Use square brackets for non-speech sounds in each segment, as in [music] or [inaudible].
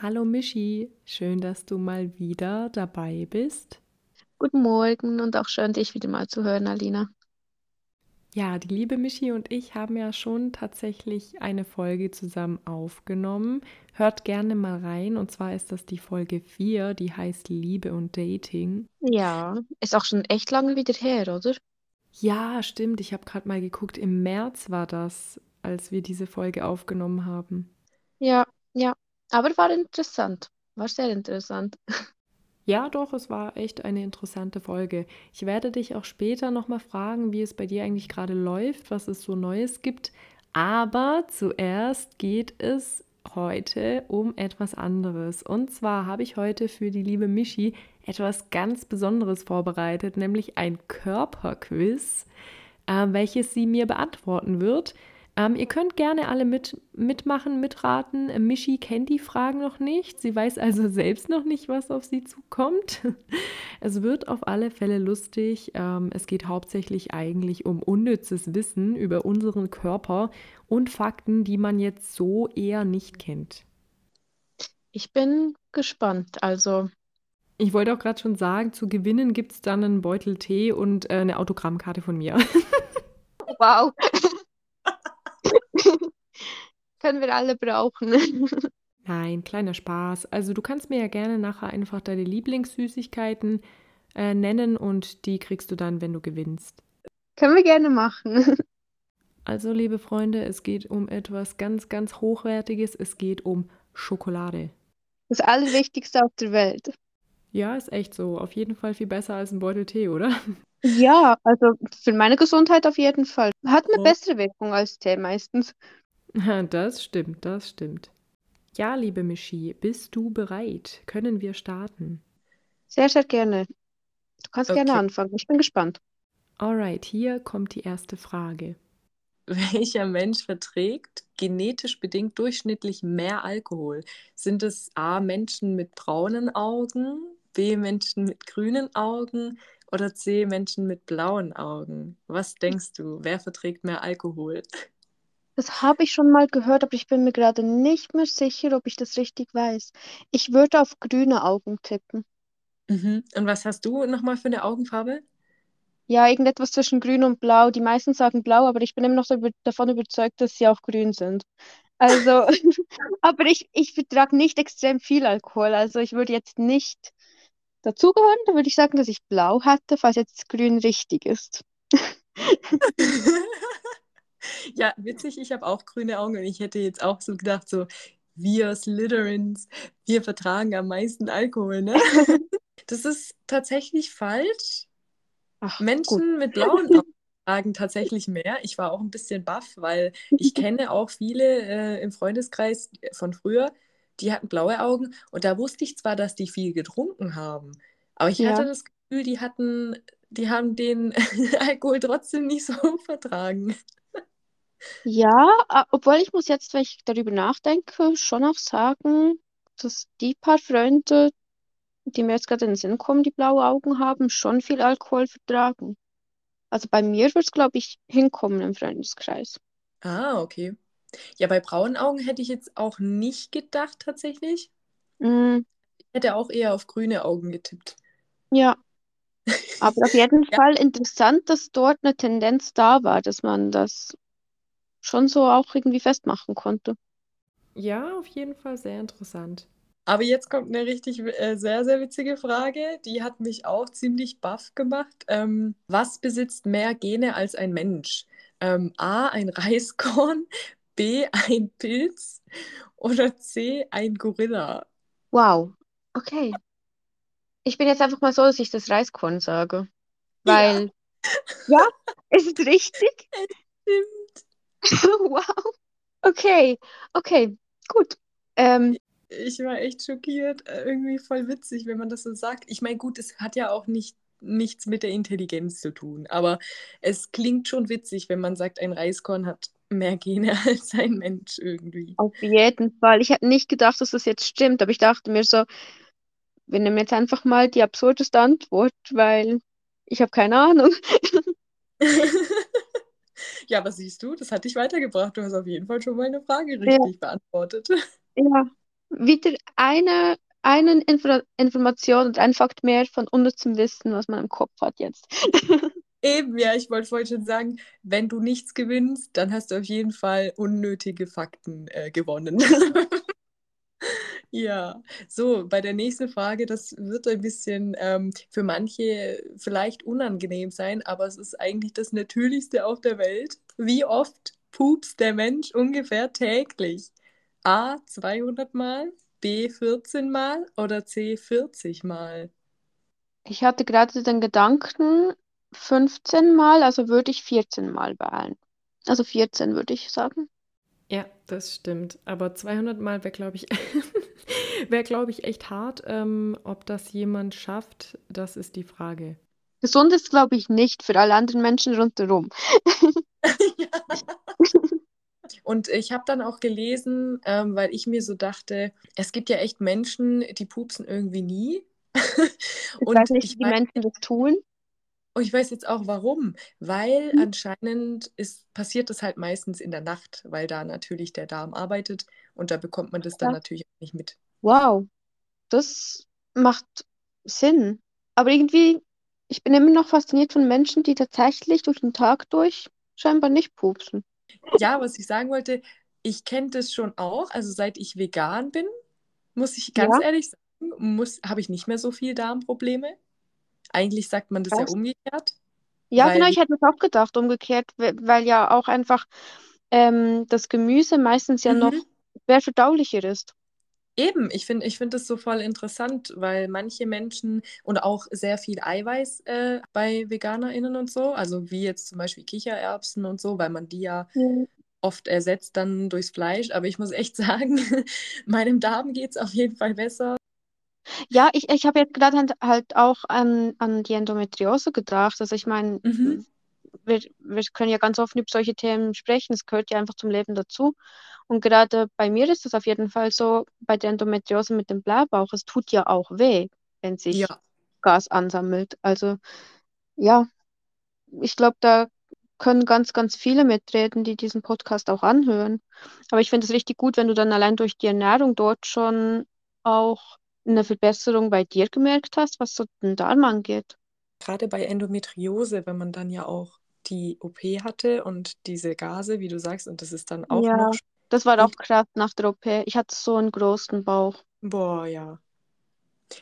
Hallo Michi, schön, dass du mal wieder dabei bist. Guten Morgen und auch schön, dich wieder mal zu hören, Alina. Ja, die liebe Michi und ich haben ja schon tatsächlich eine Folge zusammen aufgenommen. Hört gerne mal rein und zwar ist das die Folge 4, die heißt Liebe und Dating. Ja, ist auch schon echt lange wieder her, oder? Ja, stimmt, ich habe gerade mal geguckt, im März war das, als wir diese Folge aufgenommen haben. Ja, ja. Aber war interessant. War sehr interessant. [laughs] Ja, doch, es war echt eine interessante Folge. Ich werde dich auch später nochmal fragen, wie es bei dir eigentlich gerade läuft, was es so Neues gibt. Aber zuerst geht es heute um etwas anderes. Und zwar habe ich heute für die liebe Michi etwas ganz Besonderes vorbereitet, nämlich ein Körperquiz, äh, welches sie mir beantworten wird. Ähm, ihr könnt gerne alle mit, mitmachen, mitraten. Äh, Michi kennt die Fragen noch nicht. Sie weiß also [laughs] selbst noch nicht, was auf sie zukommt. [laughs] Es wird auf alle Fälle lustig. Ähm, es geht hauptsächlich eigentlich um unnützes Wissen über unseren Körper und Fakten, die man jetzt so eher nicht kennt. Ich bin gespannt. Also. Ich wollte auch gerade schon sagen, zu gewinnen gibt es dann einen Beutel Tee und äh, eine Autogrammkarte von mir. [laughs] Wow. Können wir alle brauchen. [laughs] Nein, kleiner Spaß. Also du kannst mir ja gerne nachher einfach deine Lieblingssüßigkeiten äh, nennen und die kriegst du dann, wenn du gewinnst. Können wir gerne machen. [laughs] Also, liebe Freunde, es geht um etwas ganz, ganz Hochwertiges. Es geht um Schokolade. Das Allerwichtigste auf der Welt. Ja, ist echt so. Auf jeden Fall viel besser als ein Beutel Tee, oder? Ja, also für meine Gesundheit auf jeden Fall. Hat eine oh. bessere Wirkung als Tee meistens. [laughs] Das stimmt, das stimmt. Ja, liebe Michi, bist du bereit? Können wir starten? Sehr, sehr gerne. Du kannst okay. gerne anfangen. Ich bin gespannt. Alright, hier kommt die erste Frage. [laughs] Welcher Mensch verträgt genetisch bedingt durchschnittlich mehr Alkohol? Sind es A Menschen mit braunen Augen, B Menschen mit grünen Augen oder C Menschen mit blauen Augen? Was denkst du, wer verträgt mehr Alkohol? [laughs] Das habe ich schon mal gehört, aber ich bin mir gerade nicht mehr sicher, ob ich das richtig weiß. Ich würde auf grüne Augen tippen. Mhm. Und was hast du nochmal für eine Augenfarbe? Ja, irgendetwas zwischen grün und blau. Die meisten sagen blau, aber ich bin immer noch davon überzeugt, dass sie auch grün sind. Also, [laughs] aber ich, ich vertrage nicht extrem viel Alkohol. Also ich würde jetzt nicht dazugehören. Da würde ich sagen, dass ich blau hätte, falls jetzt grün richtig ist. [laughs] Ja, witzig, ich habe auch grüne Augen und ich hätte jetzt auch so gedacht, so, wir Slytherins, wir vertragen am meisten Alkohol, ne? [laughs] Das ist tatsächlich falsch. Ach, Menschen gut. mit blauen Augen tragen tatsächlich mehr. Ich war auch ein bisschen baff, weil ich kenne auch viele äh, im Freundeskreis von früher, die hatten blaue Augen und da wusste ich zwar, dass die viel getrunken haben, aber ich ja. hatte das Gefühl, die hatten, die haben den [laughs] Alkohol trotzdem nicht so [laughs] vertragen. Ja, obwohl ich muss jetzt, wenn ich darüber nachdenke, schon auch sagen, dass die paar Freunde, die mir jetzt gerade in den Sinn kommen, die blaue Augen haben, schon viel Alkohol vertragen. Also bei mir wird es, glaube ich, hinkommen im Freundeskreis. Ah, okay. Ja, bei braunen Augen hätte ich jetzt auch nicht gedacht, tatsächlich. Mm, Ich hätte auch eher auf grüne Augen getippt. ja, aber auf jeden [laughs] Ja, Fall interessant, dass dort eine Tendenz da war, dass man das schon so auch irgendwie festmachen konnte. Ja, auf jeden Fall sehr interessant. Aber jetzt kommt eine richtig äh, sehr, sehr witzige Frage. Die hat mich auch ziemlich baff gemacht. Ähm, was besitzt mehr Gene als ein Mensch? Ähm, A, ein Reiskorn, [laughs] B, ein Pilz oder C, ein Gorilla? Wow, okay. Ich bin jetzt einfach mal so, dass ich das Reiskorn sage. Weil, ja, [laughs] ja ist richtig? [laughs] Stimmt. [laughs] Wow. Okay, okay, gut. Ähm, Ich war echt schockiert. Äh, Irgendwie voll witzig, wenn man das so sagt. Ich meine, gut, es hat ja auch nicht, nichts mit der Intelligenz zu tun, aber es klingt schon witzig, wenn man sagt, ein Reiskorn hat mehr Gene [laughs] als ein Mensch irgendwie. auf jeden Fall. Ich hätte nicht gedacht, dass das jetzt stimmt, aber ich dachte mir so, wir nehmen jetzt einfach mal die absurdeste Antwort, weil ich habe keine Ahnung. [laughs] Ja, aber siehst du, das hat dich weitergebracht. Du hast auf jeden Fall schon mal eine Frage Ja, richtig beantwortet. ja. Wieder eine, eine Info Information und ein Fakt mehr von unnützem Wissen, was man im Kopf hat jetzt. [laughs] Eben, ja, ich wollte vorhin schon sagen, wenn du nichts gewinnst, dann hast du auf jeden Fall unnötige Fakten äh, gewonnen. [laughs] Ja, so, bei der nächsten Frage, das wird ein bisschen ähm, für manche vielleicht unangenehm sein, aber es ist eigentlich das Natürlichste auf der Welt. Wie oft pupst der Mensch ungefähr täglich? A 200 Mal, B 14 Mal oder C 40 Mal? Ich hatte gerade den Gedanken, 15 Mal, also würde ich 14 Mal wählen. Also 14 würde ich sagen. Ja, das stimmt. Aber 200 Mal wäre, glaube ich, [laughs] [laughs] wäre, glaube ich, echt hart. Ähm, ob das jemand schafft, das ist die Frage. Gesund ist, glaube ich, nicht für alle anderen Menschen rundherum. [laughs] Ja. Und ich habe dann auch gelesen, ähm, weil ich mir so dachte, es gibt ja echt Menschen, die pupsen irgendwie nie. Ich Und weiß nicht, ich wie die Menschen das tun. und ich weiß jetzt auch warum. Weil Mhm. anscheinend ist, passiert das halt meistens in der Nacht, weil da natürlich der Darm arbeitet und da bekommt man das dann Ja. natürlich auch nicht mit. Wow, das macht Sinn. Aber irgendwie, ich bin immer noch fasziniert von Menschen, die tatsächlich durch den Tag durch scheinbar nicht pupsen. Ja, was ich sagen wollte, ich kenne das schon auch. Also seit ich vegan bin, muss ich ganz Ja, ehrlich sagen, muss, habe ich nicht mehr so viel Darmprobleme. Eigentlich sagt man das ja krass. umgekehrt, Ja, genau, weil ich hätte es auch gedacht, umgekehrt, we- weil ja auch einfach ähm, das Gemüse meistens ja noch Mhm. schwer verdaulicher ist. Eben, ich finde ich find das so voll interessant, weil manche Menschen und auch sehr viel Eiweiß äh, bei VeganerInnen und so, also wie jetzt zum Beispiel Kichererbsen und so, weil man die ja Ja. oft ersetzt dann durchs Fleisch. Aber ich muss echt [laughs] sagen, meinem Darm geht es auf jeden Fall besser. Ja, ich, ich habe jetzt gerade halt halt auch an, an die Endometriose gedacht. Also ich meine, Mhm. Wir, wir können ja ganz offen über solche Themen sprechen. Es gehört ja einfach zum Leben dazu. Und gerade bei mir ist es auf jeden Fall so, bei der Endometriose mit dem Blähbauch, es tut ja auch weh, wenn sich Ja, Gas ansammelt. Also ja, ich glaube, da können ganz, ganz viele mitreden, die diesen Podcast auch anhören. Aber ich finde es richtig gut, wenn du dann allein durch die Ernährung dort schon auch eine Verbesserung bei dir gemerkt hast, was so den Darm angeht. gerade bei Endometriose, wenn man dann ja auch die OP hatte und diese Gase, wie du sagst, und das ist dann auch Ja, noch das war auch krass nach der OP. Ich hatte so einen großen Bauch. boah, ja.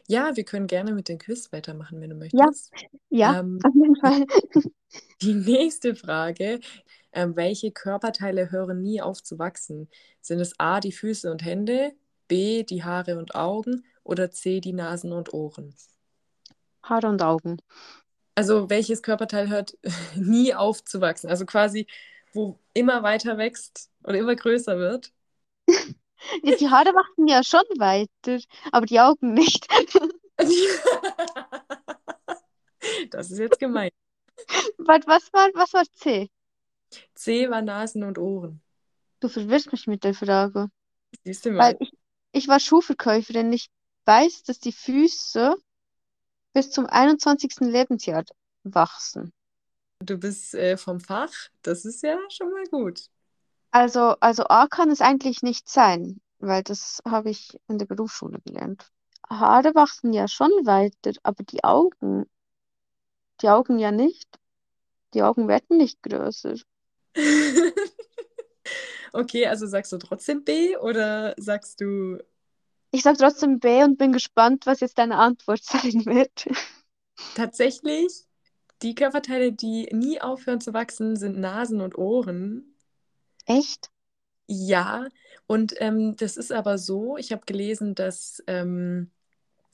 Ja, wir können gerne mit dem Quiz weitermachen, wenn du Ja, möchtest. ja, Ähm, auf jeden Fall. [laughs] die nächste Frage, ähm, welche Körperteile hören nie auf zu wachsen? Sind es A, die Füße und Hände, B, die Haare und Augen oder C, die Nasen und Ohren? Haare und Augen. Also welches Körperteil hört [laughs] nie auf zu wachsen? Also quasi, wo immer weiter wächst oder immer größer wird. Ja, die Haare wachsen ja schon weiter, aber die Augen nicht. [laughs] Das ist jetzt gemein. Warte, was war, was war C? C war Nasen und Ohren. Du verwirrst mich mit der Frage. Siehst du Weil mal. ich, ich war Schuhverkäuferin. Ich weiß, dass die Füße bis zum 21. Lebensjahr wachsen. Du bist äh, vom Fach. Das ist ja schon mal gut. Also, also A kann es eigentlich nicht sein, weil das habe ich in der Berufsschule gelernt. Haare wachsen ja schon weiter, aber die Augen, die Augen ja nicht. Die Augen werden nicht größer. [laughs] Okay, also sagst du trotzdem B oder sagst du Ich sage trotzdem B und bin gespannt, was jetzt deine Antwort [laughs] sein wird. tatsächlich, die Körperteile, die nie aufhören zu wachsen, sind Nasen und Ohren. Echt? Ja, und ähm, das ist aber so, ich habe gelesen, dass ähm,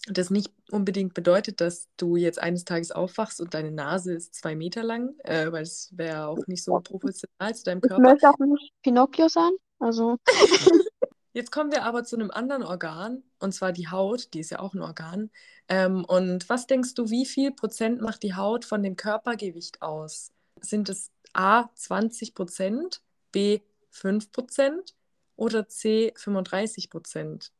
das nicht unbedingt bedeutet, dass du jetzt eines Tages aufwachst und deine Nase ist zwei Meter lang, äh, weil es wäre auch nicht so proportional zu deinem Ich Körper. möchte auch nicht Pinocchio sein. Also, [laughs] Jetzt kommen wir aber zu einem anderen Organ, und zwar die Haut, die ist ja auch ein Organ. Ähm, und was denkst du, wie viel Prozent macht die Haut von dem Körpergewicht aus? Sind es A 20 Prozent, B 5 Prozent oder C 35 Prozent?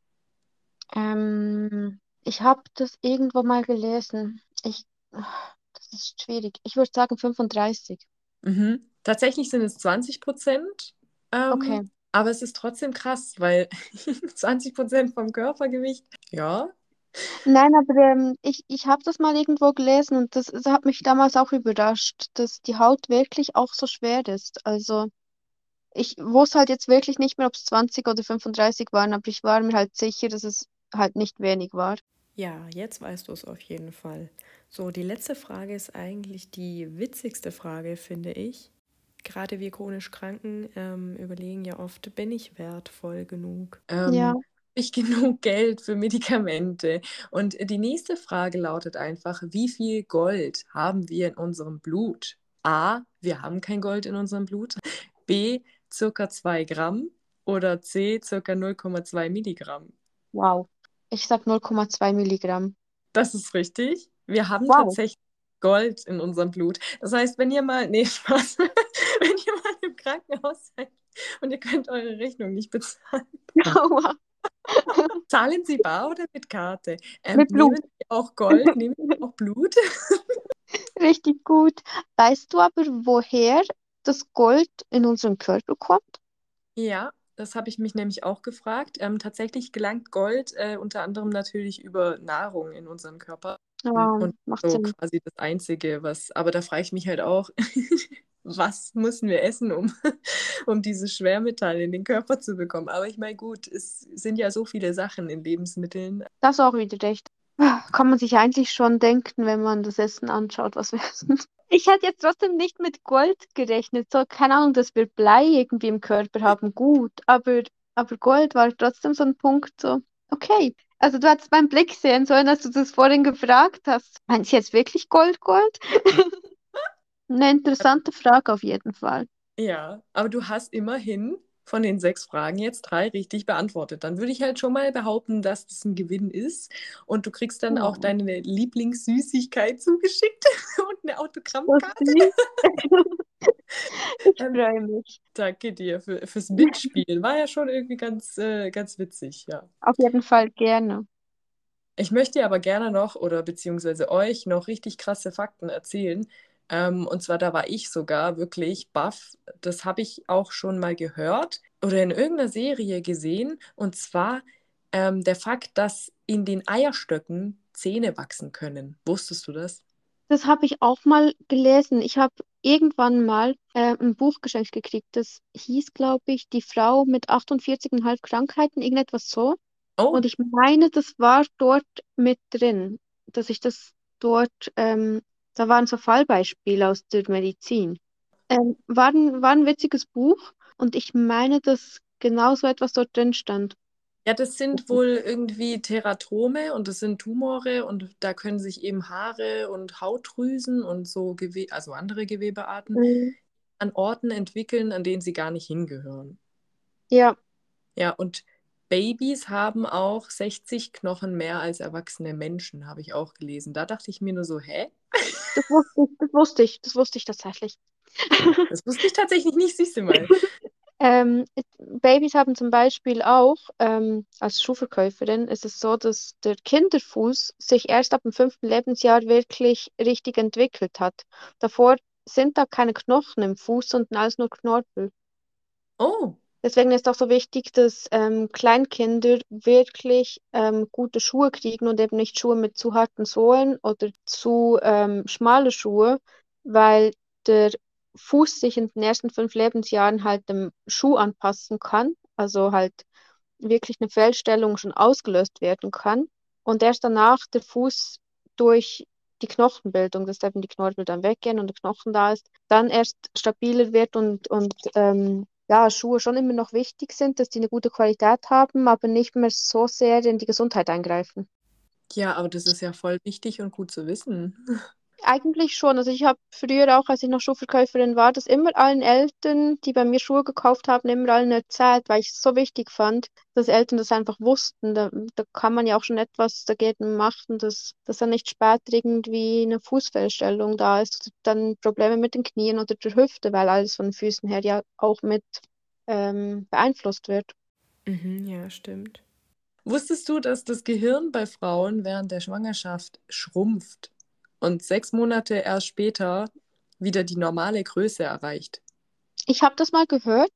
ähm, ich habe das irgendwo mal gelesen. Ich, das ist schwierig. Ich würde sagen 35. Mhm. Tatsächlich sind es 20 Prozent. Ähm, Okay. Aber es ist trotzdem krass, weil [laughs] 20 Prozent vom Körpergewicht, ja. Nein, aber ähm, ich, ich habe das mal irgendwo gelesen und das, das hat mich damals auch überrascht, dass die Haut wirklich auch so schwer ist. Also ich wusste halt jetzt wirklich nicht mehr, ob es 20 oder 35 waren, aber ich war mir halt sicher, dass es halt nicht wenig war. Ja, jetzt weißt du es auf jeden Fall. So, die letzte Frage ist eigentlich die witzigste Frage, finde ich. Gerade wir chronisch Kranken ähm, überlegen ja oft, bin ich wertvoll genug? Ähm, Ja, habe ich [laughs] genug Geld für Medikamente? Und die nächste Frage lautet einfach, wie viel Gold haben wir in unserem Blut? A, wir haben kein Gold in unserem Blut. B, circa 2 Gramm. Oder C, circa 0,2 Milligramm. wow. Ich sag 0,2 Milligramm. Das ist richtig. Wir haben Wow. tatsächlich Gold in unserem Blut. Das heißt, wenn ihr mal, [laughs] nee, Spaß, wenn ihr mal im Krankenhaus seid und ihr könnt eure Rechnung nicht bezahlen, [laughs] zahlen Sie bar oder mit Karte? Ähm, Mit Blut. nehmen Sie auch Gold, [laughs] nehmen Sie auch Blut? Richtig gut. Weißt du aber, woher das Gold in unseren Körper kommt? Ja, das habe ich mich nämlich auch gefragt. Ähm, tatsächlich gelangt Gold äh, unter anderem natürlich über Nahrung in unseren Körper. Ja, Und macht so Sinn. quasi das Einzige, was, aber da frage ich mich halt auch, [laughs] was müssen wir essen, um, [laughs] um diese Schwermetalle in den Körper zu bekommen? Aber ich meine, gut, es sind ja so viele Sachen in Lebensmitteln. Das auch wieder recht. Kann man sich eigentlich schon denken, wenn man das Essen anschaut, was wir essen. [laughs] Ich hätte jetzt trotzdem nicht mit Gold gerechnet. So, keine Ahnung, dass wir Blei irgendwie im Körper haben, gut. Aber, aber Gold war trotzdem so ein Punkt, so, okay. Also du hattest meinen Blick sehen sollen, als du das vorhin gefragt hast. Meinst du jetzt wirklich Gold, Gold? [laughs] Eine interessante Frage auf jeden Fall. Ja, aber du hast immerhin von den sechs Fragen jetzt drei richtig beantwortet. Dann würde ich halt schon mal behaupten, dass das ein Gewinn ist. Und du kriegst dann auch Ja. deine Lieblingssüßigkeit zugeschickt [laughs] und eine Autogrammkarte. Ich [laughs] Ähm, freue mich. Danke dir für, fürs Mitspielen. War ja schon irgendwie ganz, äh, ganz witzig, ja. Auf jeden Fall gerne. Ich möchte aber gerne noch oder beziehungsweise euch noch richtig krasse Fakten erzählen. Ähm, und zwar, da war ich sogar wirklich baff. Das habe ich auch schon mal gehört oder in irgendeiner Serie gesehen. Und zwar ähm, der Fakt, dass in den Eierstöcken Zähne wachsen können. Wusstest du das? Das habe ich auch mal gelesen. Ich habe irgendwann mal äh, ein Buch geschenkt gekriegt. Das hieß, glaube ich, Die Frau mit 48,5 Krankheiten, irgendetwas so. Oh, Und ich meine, das war dort mit drin, dass ich das dort, ähm, da waren so Fallbeispiele aus der Medizin. Ähm, war ein, war ein witziges Buch und ich meine, dass genau so etwas dort drin stand. ja, das sind wohl irgendwie Teratome und das sind Tumore und da können sich eben Haare und Hautdrüsen und so Gewe also andere Gewebearten Mhm. an Orten entwickeln, an denen sie gar nicht hingehören. Ja, Ja, und Babys haben auch 60 Knochen mehr als erwachsene Menschen, habe ich auch gelesen. Da dachte ich mir nur so, hä? Das wusste ich, das wusste ich, das wusste ich tatsächlich. [laughs] Das wusste ich tatsächlich nicht, siehst du mal. Ähm, Babys haben zum Beispiel auch, ähm, als Schuhverkäuferin ist es so, dass der Kinderfuß sich erst ab dem fünften Lebensjahr wirklich richtig entwickelt hat. Davor sind da keine Knochen im Fuß, sondern alles nur Knorpel. Oh, Deswegen ist auch so wichtig, dass ähm, Kleinkinder wirklich ähm, gute Schuhe kriegen und eben nicht Schuhe mit zu harten Sohlen oder zu ähm, schmale Schuhe, weil der Fuß sich in den ersten fünf Lebensjahren halt dem Schuh anpassen kann, also halt wirklich eine Fehlstellung schon ausgelöst werden kann. Und erst danach der Fuß durch die Knochenbildung, dass eben die Knorpel dann weggehen und der Knochen da ist, dann erst stabiler wird und, und ähm, ja, Schuhe schon immer noch wichtig sind, dass die eine gute Qualität haben, aber nicht mehr so sehr in die Gesundheit eingreifen. ja, aber das ist ja voll wichtig und gut zu wissen. Eigentlich schon. Also ich habe früher auch, als ich noch Schuhverkäuferin war, das immer allen Eltern, die bei mir Schuhe gekauft haben, immer allen erzählt, weil ich es so wichtig fand, dass Eltern das einfach wussten. Da, da kann man ja auch schon etwas dagegen machen, dass, dass dann nicht später irgendwie eine Fußfehlstellung da ist, dann Probleme mit den Knien oder der Hüfte, weil alles von den Füßen her ja auch mit ähm, beeinflusst wird. Mhm, ja, stimmt. Wusstest du, dass das Gehirn bei Frauen während der Schwangerschaft schrumpft und sechs Monate erst später wieder die normale Größe erreicht? Ich habe das mal gehört.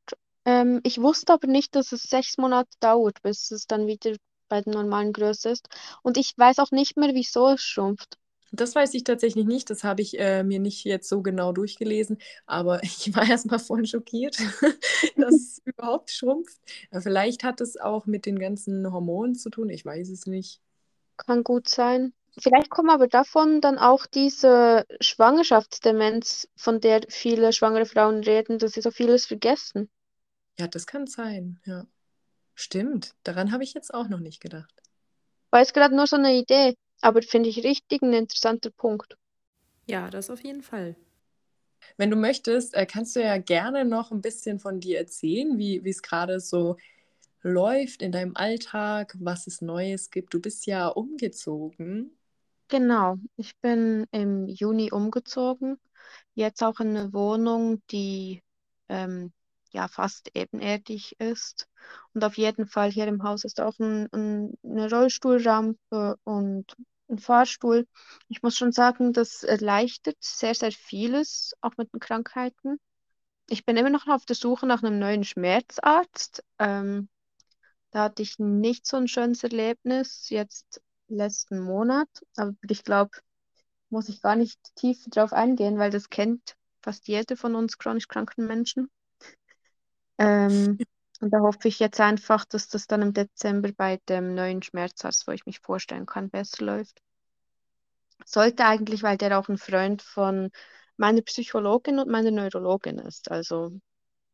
Ähm, ich wusste aber nicht, dass es sechs Monate dauert, bis es dann wieder bei der normalen Größe ist. Und ich weiß auch nicht mehr, wieso es schrumpft. Das weiß ich tatsächlich nicht. Das habe ich äh, mir nicht jetzt so genau durchgelesen. Aber [laughs] ich war erstmal voll schockiert, [laughs] dass es [laughs] überhaupt schrumpft. Vielleicht hat es auch mit den ganzen Hormonen zu tun. Ich weiß es nicht. Kann gut sein. Vielleicht kommen aber davon dann auch diese Schwangerschaftsdemenz, von der viele schwangere Frauen reden, dass sie so vieles vergessen. Ja, das kann sein. Ja. Stimmt. Daran habe ich jetzt auch noch nicht gedacht. War jetzt gerade nur so eine Idee, aber finde ich richtig ein interessanter Punkt. Ja, das auf jeden Fall. Wenn du möchtest, äh, kannst du ja gerne noch ein bisschen von dir erzählen, wie wie es gerade so läuft in deinem Alltag, was es Neues gibt. Du bist ja umgezogen. Genau, ich bin im Juni umgezogen. Jetzt auch in eine Wohnung, die ähm, ja fast ebenerdig ist. Und auf jeden Fall hier im Haus ist auch ein, ein, eine Rollstuhlrampe und ein Fahrstuhl. Ich muss schon sagen, das erleichtert sehr, sehr vieles, auch mit den Krankheiten. Ich bin immer noch auf der Suche nach einem neuen Schmerzarzt. Ähm, da hatte ich nicht so ein schönes Erlebnis jetzt letzten Monat, aber ich glaube, muss ich gar nicht tief drauf eingehen, weil das kennt fast jeder von uns chronisch kranken Menschen. Ähm, und da hoffe ich jetzt einfach, dass das dann im Dezember bei dem neuen Schmerzarzt, wo ich mich vorstellen kann, besser läuft. Sollte eigentlich, weil der auch ein Freund von meiner Psychologin und meiner Neurologin ist. Also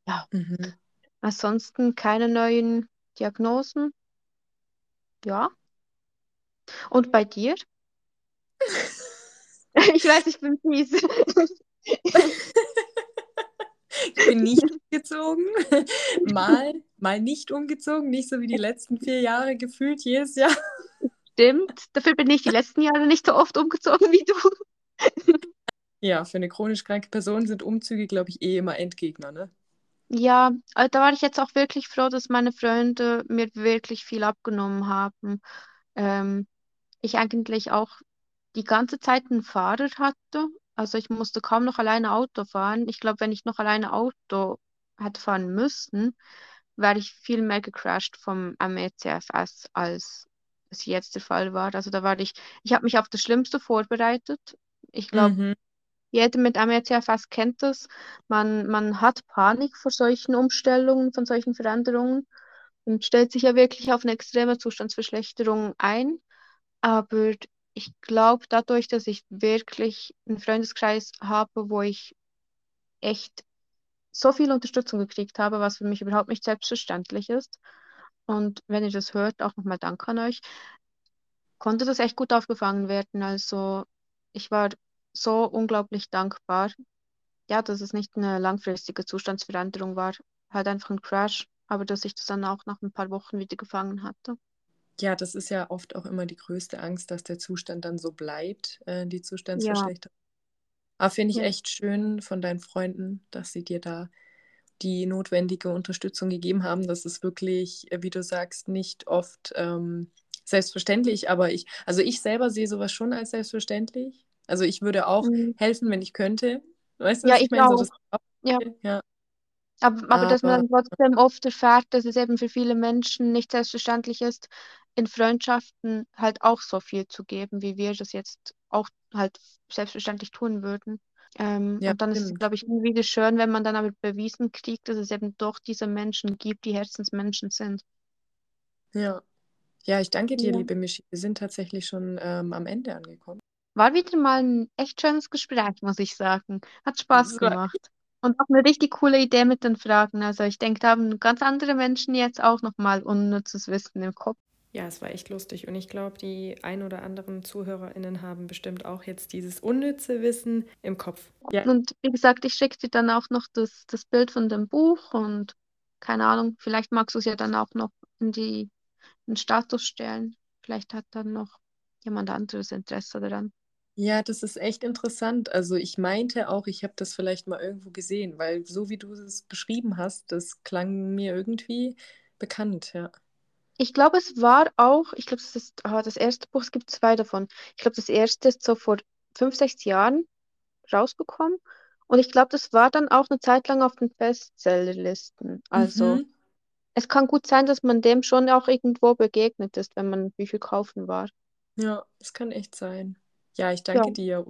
ja, Mhm. ansonsten keine neuen Diagnosen. Ja. Und bei dir? [laughs] Ich weiß, ich bin fies. [laughs] Ich bin nicht umgezogen. Mal, mal nicht umgezogen. Nicht so wie die letzten vier Jahre gefühlt jedes Jahr. Stimmt. Dafür bin ich die letzten Jahre nicht so oft umgezogen wie du. Ja, für eine chronisch kranke Person sind Umzüge, glaube ich, eh immer Endgegner, ne? Ja, äh, da war ich jetzt auch wirklich froh, dass meine Freunde mir wirklich viel abgenommen haben. Ähm, ich eigentlich auch die ganze Zeit einen Fahrer hatte. Also ich musste kaum noch alleine Auto fahren. Ich glaube, wenn ich noch alleine Auto hätte fahren müssen, wäre ich viel mehr gecrashed vom MECFS, als es jetzt der Fall war. Also da war ich, ich habe mich auf das Schlimmste vorbereitet. Ich glaube, Mhm. jeder mit MECFS kennt das. Man, man hat Panik vor solchen Umstellungen, von solchen Veränderungen und stellt sich ja wirklich auf eine extreme Zustandsverschlechterung ein. Aber ich glaube, dadurch, dass ich wirklich einen Freundeskreis habe, wo ich echt so viel Unterstützung gekriegt habe, was für mich überhaupt nicht selbstverständlich ist. Und wenn ihr das hört, auch nochmal Dank an euch, konnte das echt gut aufgefangen werden. Also ich war so unglaublich dankbar, ja, dass es nicht eine langfristige Zustandsveränderung war, halt einfach ein Crash, aber dass ich das dann auch nach ein paar Wochen wieder gefangen hatte. Ja, das ist ja oft auch immer die größte Angst, dass der Zustand dann so bleibt, äh, die Ja, Zustandsverschlechterung. Aber finde ich ja. echt schön von deinen Freunden, dass sie dir da die notwendige Unterstützung gegeben haben. Das ist wirklich, äh, wie du sagst, nicht oft ähm, selbstverständlich, aber ich, also ich selber sehe sowas schon als selbstverständlich. Also ich würde auch Mhm. helfen, wenn ich könnte. Weißt du, Ja, ich ich meine? So Ja. ja. Aber, aber dass man Aber dann trotzdem oft erfährt, dass es eben für viele Menschen nicht selbstverständlich ist, in Freundschaften halt auch so viel zu geben, wie wir das jetzt auch halt selbstverständlich tun würden. Ähm, ja, und dann ist es, stimmt. glaube ich, irgendwie schön, wenn man dann aber bewiesen kriegt, dass es eben doch diese Menschen gibt, die Herzensmenschen sind. Ja. Ja, ich danke dir, Ja. liebe Michi. Wir sind tatsächlich schon ähm, am Ende angekommen. War wieder mal ein echt schönes Gespräch, muss ich sagen. Hat Spaß war gemacht. Und auch eine richtig coole Idee mit den Fragen. Also ich denke, da haben ganz andere Menschen jetzt auch nochmal unnützes Wissen im Kopf. Ja, es war echt lustig und ich glaube, die ein oder anderen ZuhörerInnen haben bestimmt auch jetzt dieses unnütze Wissen im Kopf. ja. Und wie gesagt, ich schicke dir dann auch noch das, das Bild von dem Buch und keine Ahnung, vielleicht magst du es ja dann auch noch in die, in den Status stellen. Vielleicht hat dann noch jemand anderes Interesse daran. Ja, das ist echt interessant. Also ich meinte auch, ich habe das vielleicht mal irgendwo gesehen, weil so wie du es beschrieben hast, das klang mir irgendwie bekannt, ja. Ich glaube, es war auch, ich glaube, das ist ah, das erste Buch, es gibt zwei davon. Ich glaube, das erste ist so vor fünf, sechs Jahren rausgekommen Und ich glaube, das war dann auch eine Zeit lang auf den Bestsellerlisten. Also Mhm. es kann gut sein, dass man dem schon auch irgendwo begegnet ist, wenn man Bücher kaufen war. Ja, das kann echt sein. Ja, ich Ja, danke dir.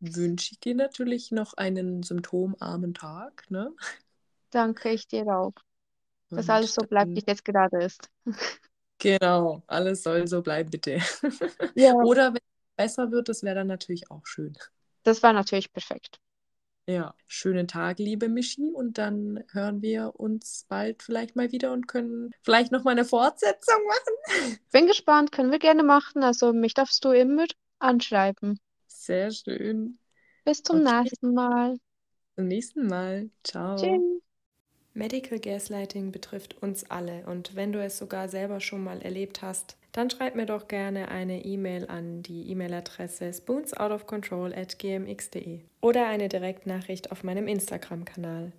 Wünsche ich dir natürlich noch einen symptomarmen Tag, ne? danke ich dir auch, dass alles Und so bleibt, wie es jetzt gerade ist. Genau, alles soll so bleiben, bitte. [laughs] Ja, Oder wenn es besser wird, das wäre dann natürlich auch schön. das war natürlich perfekt. Ja, schönen Tag, liebe Michi. Und dann hören wir uns bald vielleicht mal wieder und können vielleicht noch mal eine Fortsetzung machen. [laughs] Bin gespannt, können wir gerne machen. Also mich darfst du immer anschreiben. Sehr schön. Bis zum Okay, nächsten Mal. zum nächsten Mal. Ciao. Tschüss. Medical Gaslighting betrifft uns alle und wenn du es sogar selber schon mal erlebt hast, dann schreib mir doch gerne eine E-Mail an die E-Mail-Adresse spoonsoutofcontrol at gmx.de oder eine Direktnachricht auf meinem Instagram-Kanal.